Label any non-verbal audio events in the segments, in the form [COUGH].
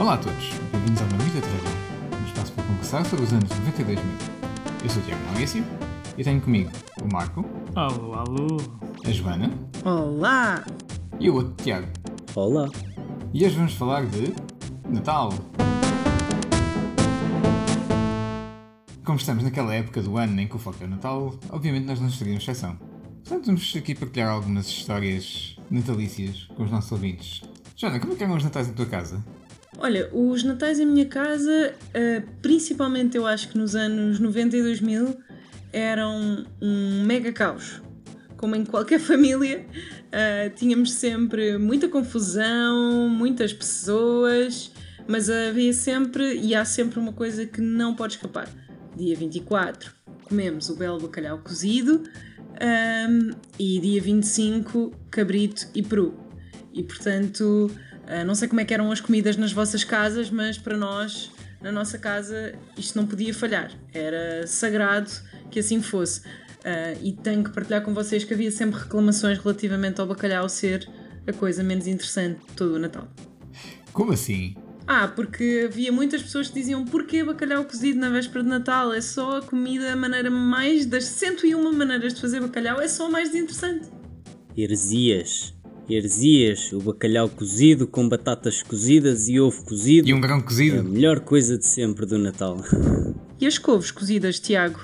Olá a todos, bem-vindos a uma Mita Trevor, um espaço para conversar sobre os anos 92 mil. Eu sou o Tiago Maurício e tenho comigo o Marco, Alô, alô. a Joana Olá! e o outro Tiago. Olá. E hoje vamos falar de Natal. Como estamos naquela época do ano em que o foco é o Natal, obviamente nós não seríamos exceção. Portanto, vamos aqui partilhar algumas histórias natalícias com os nossos ouvintes. Joana, como é que eram os Natais na tua casa? Olha, os natais em minha casa, eh, principalmente eu acho que nos anos 90 e 2000, eram um mega caos. Como em qualquer [LAUGHS] família, eh, tínhamos sempre muita confusão, muitas pessoas, mas havia sempre e há sempre uma coisa que não pode escapar. Dia 24 comemos o belo bacalhau cozido ahm, e dia 25 cabrito e peru. E portanto, ah, não sei como é que eram as comidas nas vossas casas, mas para nós, na nossa casa, isto não podia falhar. Era sagrado que assim fosse. Ah, e tenho que partilhar com vocês que havia sempre reclamações relativamente ao bacalhau ser a coisa menos interessante de todo o Natal. Como assim? Ah, porque havia muitas pessoas que diziam porquê bacalhau cozido na véspera de Natal? É só a comida, a maneira mais das 101 maneiras de fazer bacalhau, é só a mais interessante. Heresias. Heresias. O bacalhau cozido com batatas cozidas e ovo cozido. E um grão É a cozido? melhor coisa de sempre do Natal. E as couves cozidas, Tiago?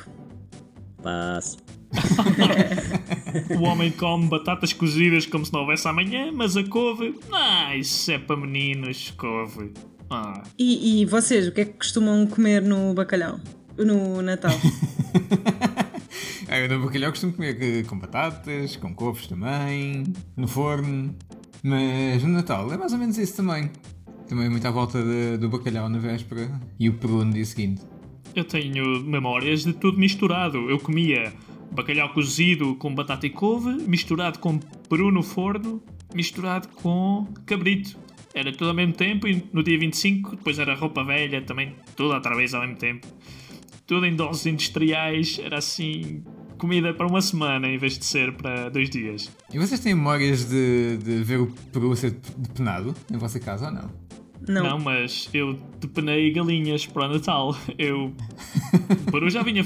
Passo. [LAUGHS] O homem come batatas cozidas como se não houvesse amanhã, mas a couve. Ah, isso é para meninos, couve. Ah. E, e vocês, o que é que costumam comer no bacalhau? No Natal? [LAUGHS] Ah, eu no bacalhau costumo comer eh, com batatas, com couves também, no forno. Mas no Natal é mais ou menos isso também. Também muito à volta de- do bacalhau na véspera e o peru no dia seguinte. Eu tenho memórias de tudo misturado. Eu comia bacalhau cozido com batata e couve, misturado com peru no forno, misturado com cabrito. Era tudo ao mesmo tempo e no dia 25 depois era roupa velha também, tudo outra vez ao mesmo tempo. Tudo em doses industriais, era assim, comida para uma semana em vez de ser para dois dias. E vocês têm memórias de, de ver o peru a ser depenado em vossa casa ou não? Não. Não, mas eu depenei galinhas para o Natal. Eu. O peru já vinha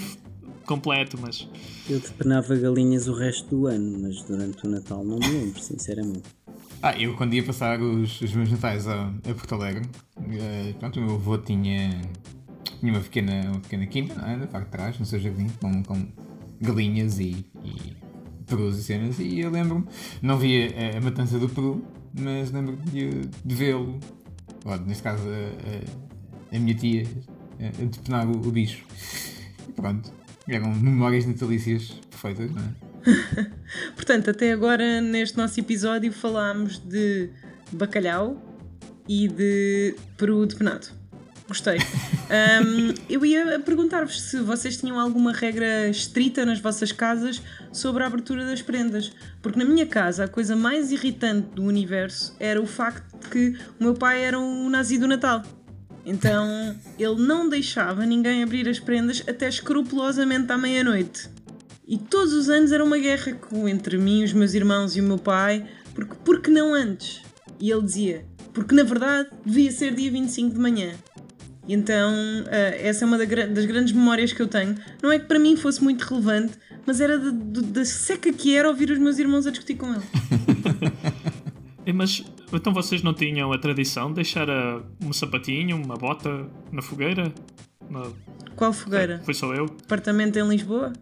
completo, mas. Eu depenava galinhas o resto do ano, mas durante o Natal não me lembro, sinceramente. Ah, eu quando ia passar os, os meus natais a, a Porto Alegre, eh, pronto, o meu avô tinha, tinha uma, pequena, uma pequena quinta, não é? Da parte de trás, no seu jardim, com, com galinhas e, e perus e cenas, e eu lembro-me, não via a, a matança do peru, mas lembro de, de vê-lo, ou, neste caso a, a, a minha tia, a, a depenar o, o bicho. E pronto, eram memórias natalícias perfeitas, não é? [LAUGHS] Portanto, até agora neste nosso episódio falámos de bacalhau e de peru depenado. Gostei. [LAUGHS] Ahm, eu ia perguntar-vos se vocês tinham alguma regra estrita nas vossas casas sobre a abertura das prendas. Porque na minha casa a coisa mais irritante do universo era o facto de que o meu pai era um nazi do Natal. Então ele não deixava ninguém abrir as prendas até escrupulosamente à meia-noite. E todos os anos era uma guerra entre mim, os meus irmãos e o meu pai, porque por que não antes? E ele dizia, porque na verdade devia ser dia 25 de manhã. E então, ah, essa é uma da das grandes memórias que eu tenho. Não é que para mim fosse muito relevante, mas era de- da seca que era ouvir os meus irmãos a discutir com ele. [LAUGHS] Eh, Mas então vocês não tinham a tradição de deixar a- um sapatinho, uma bota na fogueira? Não. Qual fogueira? Foi só eu. Apartamento em Lisboa?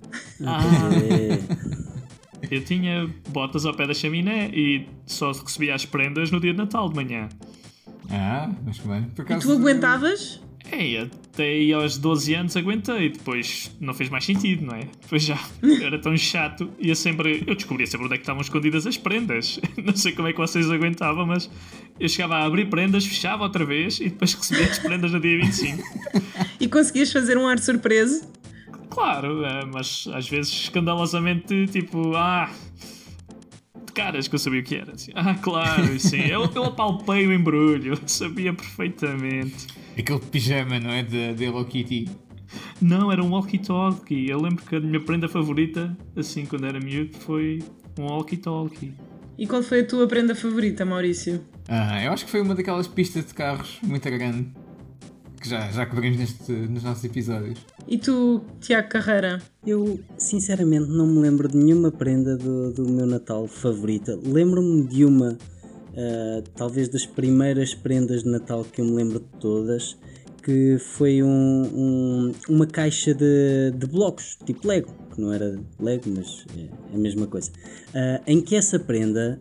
Ah, [LAUGHS] eu tinha botas ao pé da chaminé e só recebia as prendas no dia de Natal de manhã. Ah, mas bem. Por E tu aguentavas? Ei, até aí aos 12 anos aguentei, depois não fez mais sentido, não é? Depois já [LAUGHS] era tão chato, ia sempre. Eu descobria sempre onde é que estavam escondidas as prendas. [LAUGHS] Não sei como é que vocês aguentavam, mas eu chegava a abrir prendas, fechava outra vez e depois recebia as prendas no dia 25. E conseguias fazer um ar surpreso? Claro, é, mas às vezes escandalosamente tipo, ah. De caras que eu sabia o que era. Assim, ah, claro, sim. Eu, eu apalpei o embrulho, sabia perfeitamente. Aquele pijama, não é? Da Hello Kitty. Não, era um walkie-talkie. Eu lembro que a minha prenda favorita, assim, quando era miúdo, foi um walkie-talkie. E qual foi a tua prenda favorita, Maurício? Ah, eu acho que foi uma daquelas pistas de carros muito grande que já, já cobrimos neste, nos nossos episódios. E tu, Tiago Carreira? Eu, sinceramente, não me lembro de nenhuma prenda do, do meu Natal favorita. Lembro-me de uma, uh, talvez das primeiras prendas de Natal que eu me lembro de todas, que foi um, um, uma caixa de, de blocos, tipo Lego, que não era Lego, mas é a mesma coisa. Uh, em que essa prenda,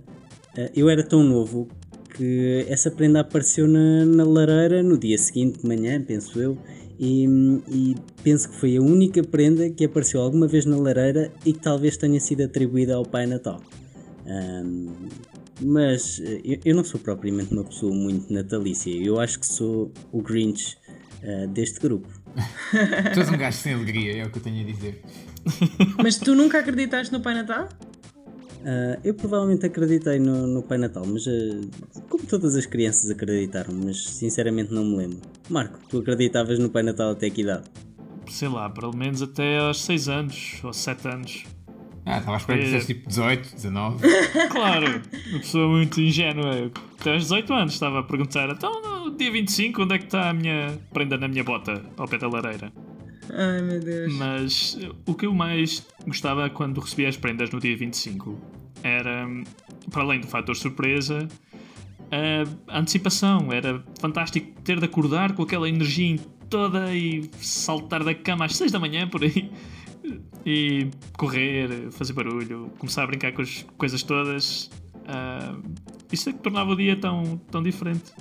uh, eu era tão novo que essa prenda apareceu na, na lareira no dia seguinte de manhã, penso eu, e, e, penso que foi a única prenda que apareceu alguma vez na lareira e que talvez tenha sido atribuída ao Pai Natal. Um, mas eu, eu, não sou propriamente uma pessoa muito natalícia, eu acho que sou o Grinch uh, deste grupo. [LAUGHS] tu és um gajo sem alegria, é o que eu tenho a dizer. Mas tu nunca acreditaste no Pai Natal? Uh, eu provavelmente acreditei no, no Pai Natal, mas uh, como todas as crianças acreditaram, mas sinceramente não me lembro. Marco, tu acreditavas no Pai Natal até que idade? Sei lá, pelo menos até aos 6 anos ou 7 anos. Ah, estava a esperar que fosse tipo 18, 19. [LAUGHS] Claro, uma pessoa muito ingênua. Até aos 18 anos estava a perguntar: então no dia 25, onde é que está a minha prenda na minha bota ao pé da lareira? Ai meu Deus. Mas o que eu mais gostava quando recebia as prendas no dia 25 era, para além do fator surpresa, a antecipação. Era fantástico ter de acordar com aquela energia toda e saltar da cama às 6 da manhã por aí e correr, fazer barulho, começar a brincar com as coisas todas. Uh, isso é que tornava o dia tão, tão diferente.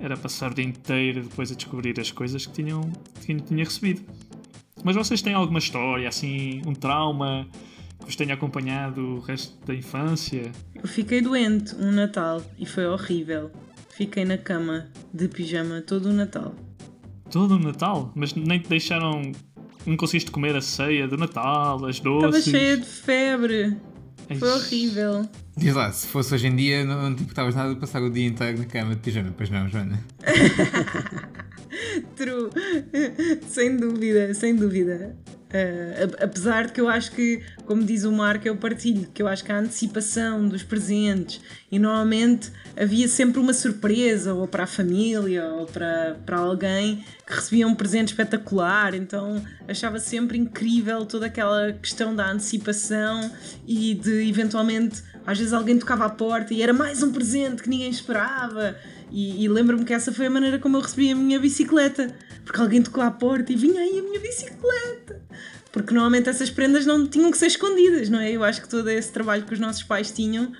Era passar o dia inteiro depois a descobrir as coisas que tinham, que tinha recebido. Mas vocês têm alguma história, assim, um trauma que vos tenha acompanhado o resto da infância? Eu fiquei doente um Natal e foi horrível. Fiquei na cama de pijama todo o Natal. Todo o Natal? Mas nem te deixaram. Não conseguiste comer a ceia do Natal, as doces? Estava cheia de febre. Foi horrível. Diz lá, se fosse hoje em dia, não, não te importavas nada de passar o dia inteiro na cama de pijama, pois não, Joana? [LAUGHS] [LAUGHS] True. sem dúvida, sem dúvida. Uh, apesar de que eu acho que, como diz o Marco, eu partilho, que eu acho que a antecipação dos presentes e normalmente havia sempre uma surpresa, ou para a família, ou para, para alguém que recebia um presente espetacular, então achava sempre incrível toda aquela questão da antecipação e de eventualmente, às vezes alguém tocava à porta e era mais um presente que ninguém esperava. E, e lembro-me que essa foi a maneira como eu recebi a minha bicicleta, porque alguém tocou à porta e vinha aí a minha bicicleta. Porque normalmente essas prendas não tinham que ser escondidas, não é? Eu acho que todo esse trabalho que os nossos pais tinham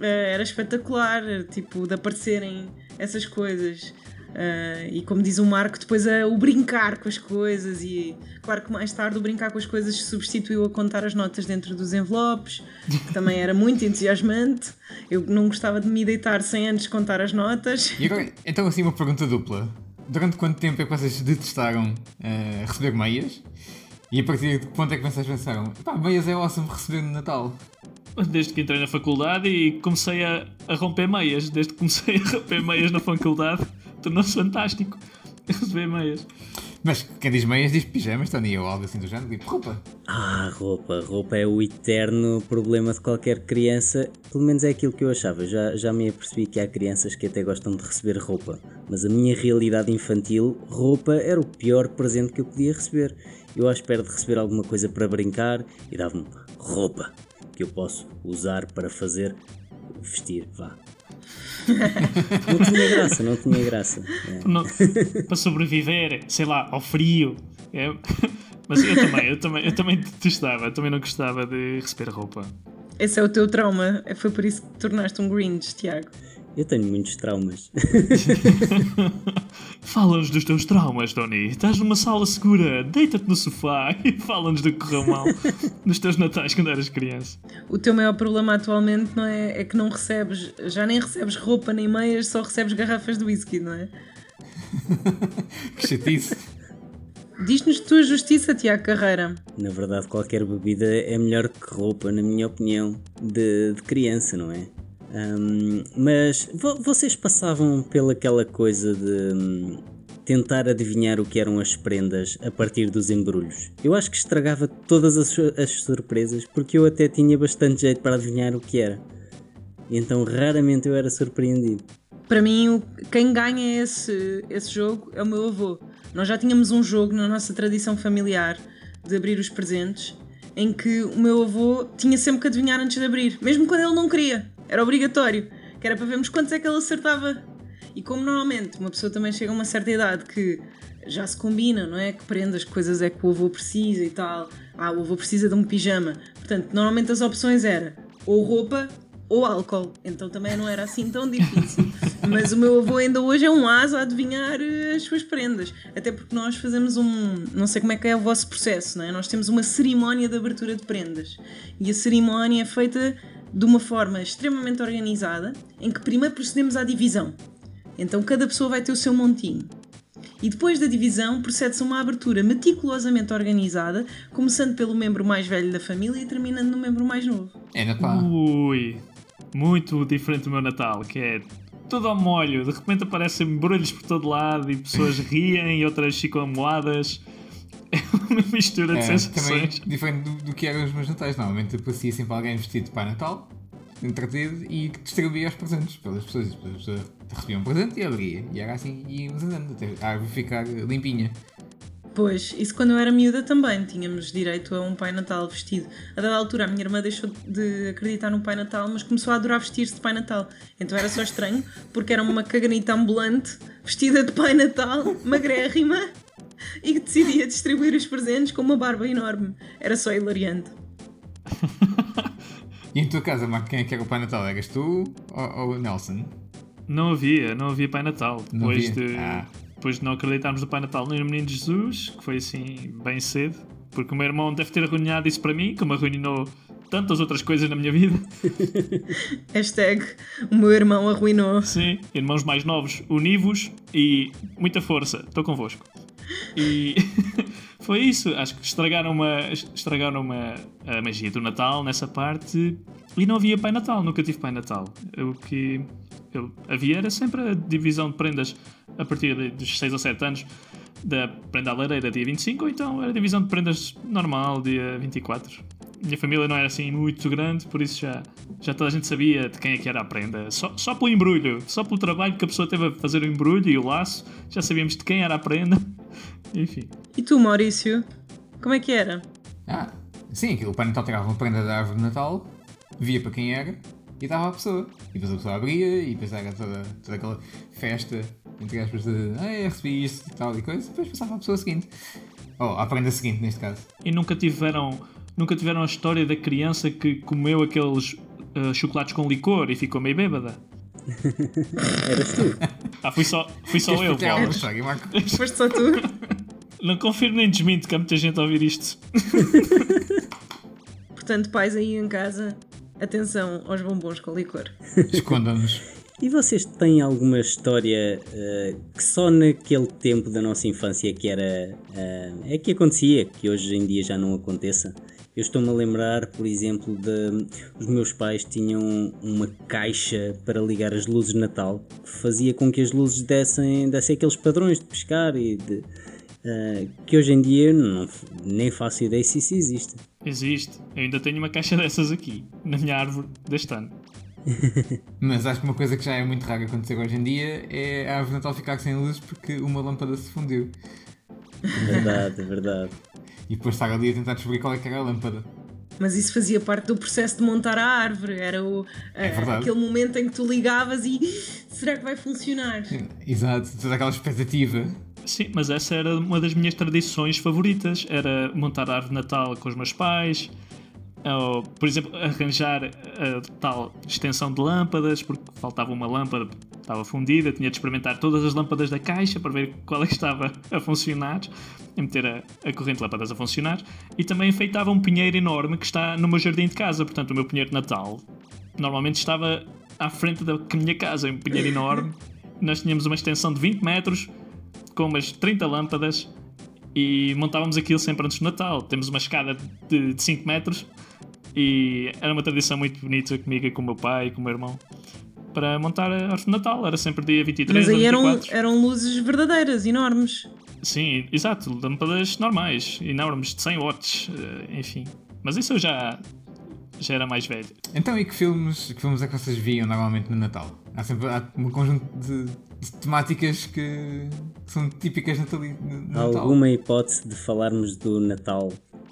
eh, era espetacular, tipo, de aparecerem essas coisas. Uh, e como diz o Marco, depois a, o brincar com as coisas, e claro que mais tarde o brincar com as coisas substituiu a contar as notas dentro dos envelopes, que também era muito entusiasmante. Eu não gostava de me deitar sem antes contar as notas. E agora, então, assim, uma pergunta dupla: durante quanto tempo é que vocês detestaram uh, receber meias? E a partir de que ponto é que vocês pensaram, pá, meias é awesome receber no Natal? Desde que entrei na faculdade e comecei a, a romper meias, desde que comecei a romper meias na faculdade tornou-se fantástico [LAUGHS] receber meias. Mas quem diz meias diz pijamas, Tony, ou algo assim do género, tipo roupa. Ah, roupa. Roupa é o eterno problema de qualquer criança. Pelo menos é aquilo que eu achava. Já, já me apercebi que há crianças que até gostam de receber roupa. Mas a minha realidade infantil, roupa era o pior presente que eu podia receber. Eu à espera de receber alguma coisa para brincar e dava-me roupa que eu posso usar para fazer vestir, vá, [LAUGHS] não tinha graça, não tinha graça. É. Não, para sobreviver, sei lá, ao frio. É. [LAUGHS] Mas eu também, eu também, eu também detestava, eu também não gostava de receber roupa. Esse é o teu trauma, foi por isso que te tornaste um Grinch, Tiago. Eu tenho muitos traumas. [LAUGHS] Fala-nos dos teus traumas, Tony. Estás numa sala segura, deita-te no sofá e [LAUGHS] fala-nos do que correu mal [LAUGHS] nos teus natais quando eras criança. O teu maior problema atualmente não é, é que não recebes, já nem recebes roupa nem meias, só recebes garrafas de whisky, não é? que chatice. Diz-nos tua justiça, Tiago Carreira. Na verdade, qualquer bebida é melhor que roupa, na minha opinião, de, de criança, não é? Um, mas vo vocês passavam pelaquela coisa de um, tentar adivinhar o que eram as prendas a partir dos embrulhos. Eu acho que estragava todas as, as surpresas porque eu até tinha bastante jeito para adivinhar o que era. Então raramente eu era surpreendido. Para mim, o- quem ganha esse, esse jogo é o meu avô. Nós já tínhamos um jogo na nossa tradição familiar de abrir os presentes em que o meu avô tinha sempre que adivinhar antes de abrir, mesmo quando ele não queria. Era obrigatório, que era para vermos quantos é que ele acertava. E como normalmente uma pessoa também chega a uma certa idade que já se combina, não é? Que prendas, que coisas é que o avô precisa e tal. Ah, o avô precisa de um pijama. Portanto, normalmente as opções era ou roupa ou álcool. Então também não era assim tão difícil. [LAUGHS] Mas o meu avô ainda hoje é um asa a adivinhar eh, as suas prendas. Até porque nós fazemos um. Não sei como é que é o vosso processo, não é? Nós temos uma cerimónia de abertura de prendas. E a cerimónia é feita de uma forma extremamente organizada, em que primeiro procedemos à divisão. Então cada pessoa vai ter o seu montinho. E depois da divisão procede-se a uma abertura meticulosamente organizada, começando pelo membro mais velho da família e terminando no membro mais novo. É Natal. Ui, muito diferente do meu Natal, que é tudo ao molho. De repente aparecem embrulhos por todo lado e pessoas riem e outras ficam amoadas. Uma mistura de É, também sensações. diferente do, do que eram os meus natais. Normalmente aparecia sempre alguém vestido de Pai Natal, entretido e que distribuía os presentes pelas pessoas. E depois a pessoa recebia um presente e abria. E era assim, e íamos andando até a árvore ficar limpinha. Pois, isso quando eu era miúda também tínhamos direito a um Pai Natal vestido. A dada altura a minha irmã deixou de acreditar no Pai Natal, mas começou a adorar vestir-se de Pai Natal. Então era só estranho, porque era uma caganita ambulante, vestida de Pai Natal, magrérrima, e que decidia distribuir os presentes com uma barba enorme. Era só hilariante. [LAUGHS] E em tua casa, Marco, quem é que era o Pai Natal? Eras tu ou, ou o Nelson? Não havia, não havia Pai Natal. Depois, havia? de, Ah. depois de não acreditarmos no Pai Natal nem no Menino Jesus, que foi assim bem cedo, porque o meu irmão deve ter arruinado isso para mim, como arruinou tantas outras coisas na minha vida. [LAUGHS] Hashtag o meu irmão arruinou. Sim, irmãos mais novos, univos e muita força, estou convosco. E [LAUGHS] foi isso, acho que estragaram, uma, estragaram uma, a magia do Natal nessa parte e não havia Pai Natal, nunca tive Pai Natal. O que eu, havia era sempre a divisão de prendas a partir de- dos 6 ou 7 anos da prenda à lareira dia 25 ou então era divisão de prendas normal dia 24. Minha família não era assim muito grande, por isso já, já toda a gente sabia de quem é que era a prenda. Só, só pelo embrulho, só pelo trabalho que a pessoa teve a fazer o embrulho e o laço, já sabíamos de quem era a prenda. Enfim. E tu, Maurício? Como é que era? Ah, sim, aquilo, o Pai Natal tirava uma prenda da árvore de Natal, via para quem era e dava à pessoa. E depois a pessoa abria e depois era toda, toda aquela festa, entre aspas, de ah, recebi isto e tal e coisa, e depois passava à pessoa seguinte. Ou à prenda seguinte, neste caso. E nunca tiveram, nunca tiveram a história da criança que comeu aqueles ah, chocolates com licor e ficou meio bêbada. [LAUGHS] Eras tu. Ah, fui só, fui só eu, partilhar Paulo. [LAUGHS] Foste só tu? Não confirmo nem desminto que há muita gente a ouvir isto. [LAUGHS] Portanto, pais aí em casa, atenção aos bombons com licor. Escondam-nos. E vocês têm alguma história eh, que só naquele tempo da nossa infância que era eh, é que acontecia, que hoje em dia já não aconteça? Eu estou-me a lembrar, por exemplo, de os meus pais tinham uma caixa para ligar as luzes de Natal que fazia com que as luzes dessem, dessem aqueles padrões de pescar e de, eh, que hoje em dia não, nem faço ideia se isso existe. Existe. Eu ainda tenho uma caixa dessas aqui, na minha árvore deste ano. [LAUGHS] Mas acho que uma coisa que já é muito rara acontecer hoje em dia é a árvore de Natal ficar sem luzes porque uma lâmpada se fundiu. Verdade, verdade. E depois estar ali a tentar descobrir qual é que era a lâmpada. Mas isso fazia parte do processo de montar a árvore. Era o, a- verdade. aquele momento em que tu ligavas e será que vai funcionar? Exato, toda aquela expectativa. Sim, mas essa era uma das minhas tradições favoritas. Era montar a árvore de Natal com os meus pais. Ou, por exemplo, arranjar a tal extensão de lâmpadas, porque faltava uma lâmpada, estava fundida, tinha de experimentar todas as lâmpadas da caixa para ver qual é que estava a funcionar, e meter a, a corrente de lâmpadas a funcionar. E também enfeitava um pinheiro enorme que está no meu jardim de casa, portanto, o meu pinheiro de Natal normalmente estava à frente da minha casa, um pinheiro enorme. Nós tínhamos uma extensão de 20 metros, com umas 30 lâmpadas e montávamos aquilo sempre antes do Natal. Temos uma escada de, de 5 metros e era uma tradição muito bonita comigo e com o meu pai e com o meu irmão para montar a árvore de Natal. Era sempre dia 23 Mas aí ou eram, 24. eram luzes verdadeiras, enormes. Sim, exato, lâmpadas normais, enormes, de 100 watts, eh, enfim. Mas isso eu já, já era mais velho. Então, e que filmes, que filmes é que vocês viam normalmente no Natal? Há sempre há um conjunto de, de temáticas que são típicas natali- Há Natal. alguma hipótese de falarmos do Natal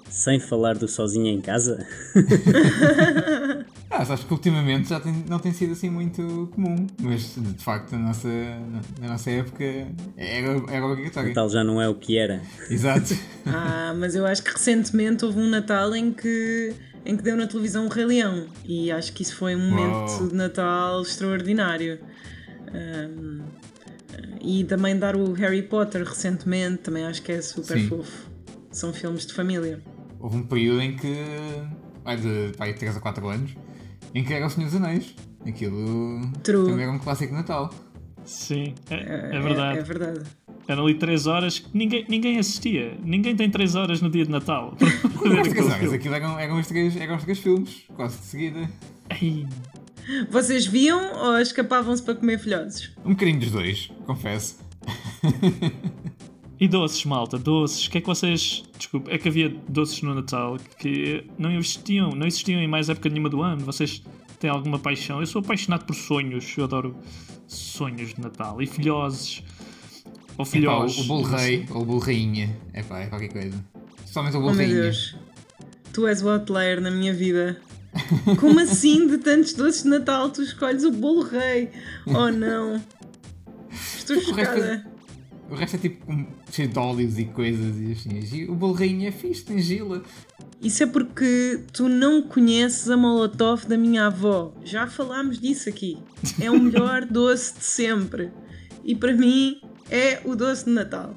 sem falar do sozinho em casa? [LAUGHS] Ah, acho que ultimamente já tem- não tem sido assim muito comum, mas de facto na nossa, na, nossa época era, era obrigatório. Natal já não é o que era. Exato. [LAUGHS] Ah, mas eu acho que recentemente houve um Natal em que, em que deu na televisão o Rei Leão. E acho que isso foi um momento Uau. de Natal extraordinário. Ahm, e também dar o Harry Potter recentemente, também acho que é super Sim. fofo. São filmes de família. Houve um período em que, vai de vai, 3 a 4 anos, em que era o Senhor dos Anéis. Aquilo True. também era um clássico de Natal. Sim, é, É, é verdade. É, verdade. Eram ali 3 horas que ninguém, ninguém assistia. Ninguém tem 3 horas no dia de Natal. [LAUGHS] mas filme. aquilo eram, eram, os três, eram os três filmes, quase de seguida. Ai, Vocês viam ou escapavam-se para comer filhotes? Um bocadinho dos dois, confesso. [LAUGHS] E doces, malta, doces. O que é que vocês. Desculpa, é que havia doces no Natal que não existiam, não existiam em mais época nenhuma do ano. Vocês têm alguma paixão? Eu sou apaixonado por sonhos. Eu adoro sonhos de Natal. E filhoses. Ou Epá, filhós. o, bolo rei ou o bolo rainha. Epá, é qualquer coisa. Especialmente o Oh bolo meu rainha. Deus, tu és o outlier na minha vida. Como assim, de tantos doces de Natal, tu escolhes o bolo rei? Oh não, estou [LAUGHS] é- chocada. O resto é tipo um- cheio de óleos e coisas e assim. E o bolo rainha é fixe, tem gila. Isso é porque tu não conheces a molotov da minha avó. Já falámos disso aqui. É o melhor [LAUGHS] doce de sempre. E para mim é o doce de Natal.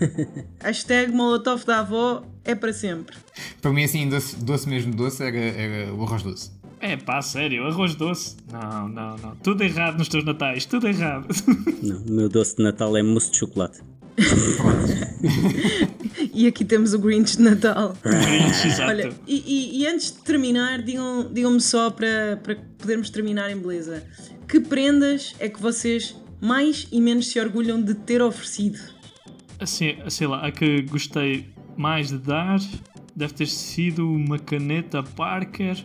[LAUGHS] Hashtag molotov da avó é para sempre. Para mim, assim, doce, doce mesmo doce era, era o arroz doce. É pá, sério, arroz doce? Não, não, não. Tudo errado nos teus natais, tudo errado. [LAUGHS] Não, o meu doce de Natal é mousse de chocolate. [LAUGHS] E aqui temos o Grinch de Natal. [LAUGHS] Exato. Olha, e, e- e antes de terminar, digam- digam-me só para, para podermos terminar em beleza: que prendas é que vocês mais e menos se orgulham de ter oferecido? Assim, sei lá, a que gostei mais de dar deve ter sido uma caneta Parker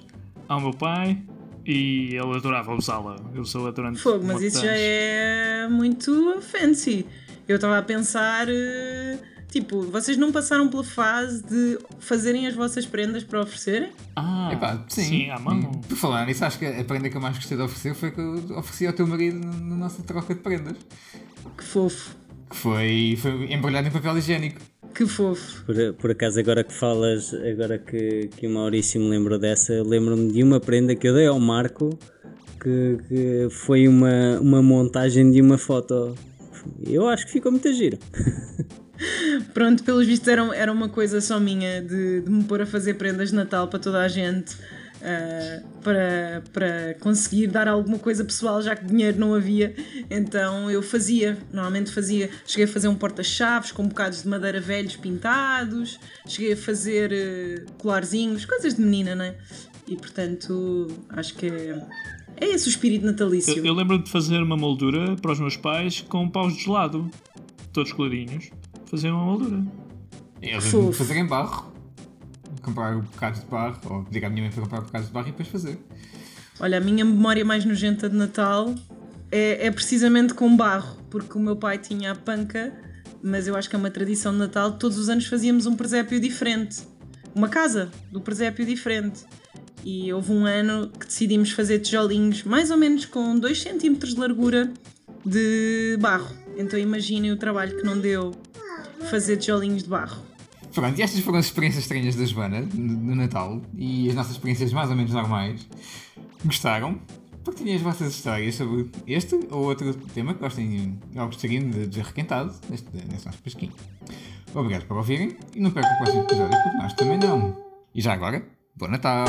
ao meu pai e ele adorava usá-la. Eu usou-a durante Fogo, mas isso já é muito fancy. Eu estava a pensar, eh, tipo, vocês não passaram pela fase de fazerem as vossas prendas para oferecerem? Ah, Epá, sim. sim, à mão. Por falar nisso, acho que a prenda que eu mais gostei de oferecer foi que eu ofereci ao teu marido na nossa troca de prendas. Que fofo, Que foi, foi embrulhado em papel higiênico. Que fofo. Por, por acaso, agora que falas, agora que, que o Maurício me lembrou dessa, lembro-me de uma prenda que eu dei ao Marco que, que foi uma, uma montagem de uma foto. Eu acho que ficou muito giro. [LAUGHS] Pronto, pelos vistos era, era uma coisa só minha de, de me pôr a fazer prendas de Natal para toda a gente. Ah, para, para conseguir dar alguma coisa pessoal, já que dinheiro não havia, então eu fazia, normalmente fazia. Cheguei a fazer um porta-chaves com bocados de madeira velhos pintados, cheguei a fazer eh, colarzinhos, coisas de menina, né? E portanto, acho que é, é esse o espírito natalício. Eu, eu lembro-me de fazer uma moldura para os meus pais com paus de gelado, todos colorinhos. Fazer uma moldura. Vão fazer em barro. Comprar bocados de barro, ou pedir à minha mãe para comprar bocados de barro e depois fazer. Olha, a minha memória mais nojenta de Natal é, é precisamente com barro, porque o meu pai tinha a panca, mas eu acho que é uma tradição de Natal, todos os anos fazíamos um presépio diferente. Uma casa do presépio diferente. E houve um ano que decidimos fazer tijolinhos mais ou menos com 2 cm de largura de barro. Então imaginem o trabalho que não deu fazer tijolinhos de barro. Pronto, e estas foram as experiências estranhas da Joana no Natal e as nossas experiências mais ou menos normais. Gostaram? Partilhem as vossas histórias sobre este ou outro tema que gostem ou gostariam de ver requentado neste, neste nosso pesquinho. Obrigado por ouvirem e não percam o próximo episódio porque nós também não. E já agora, Bom Natal!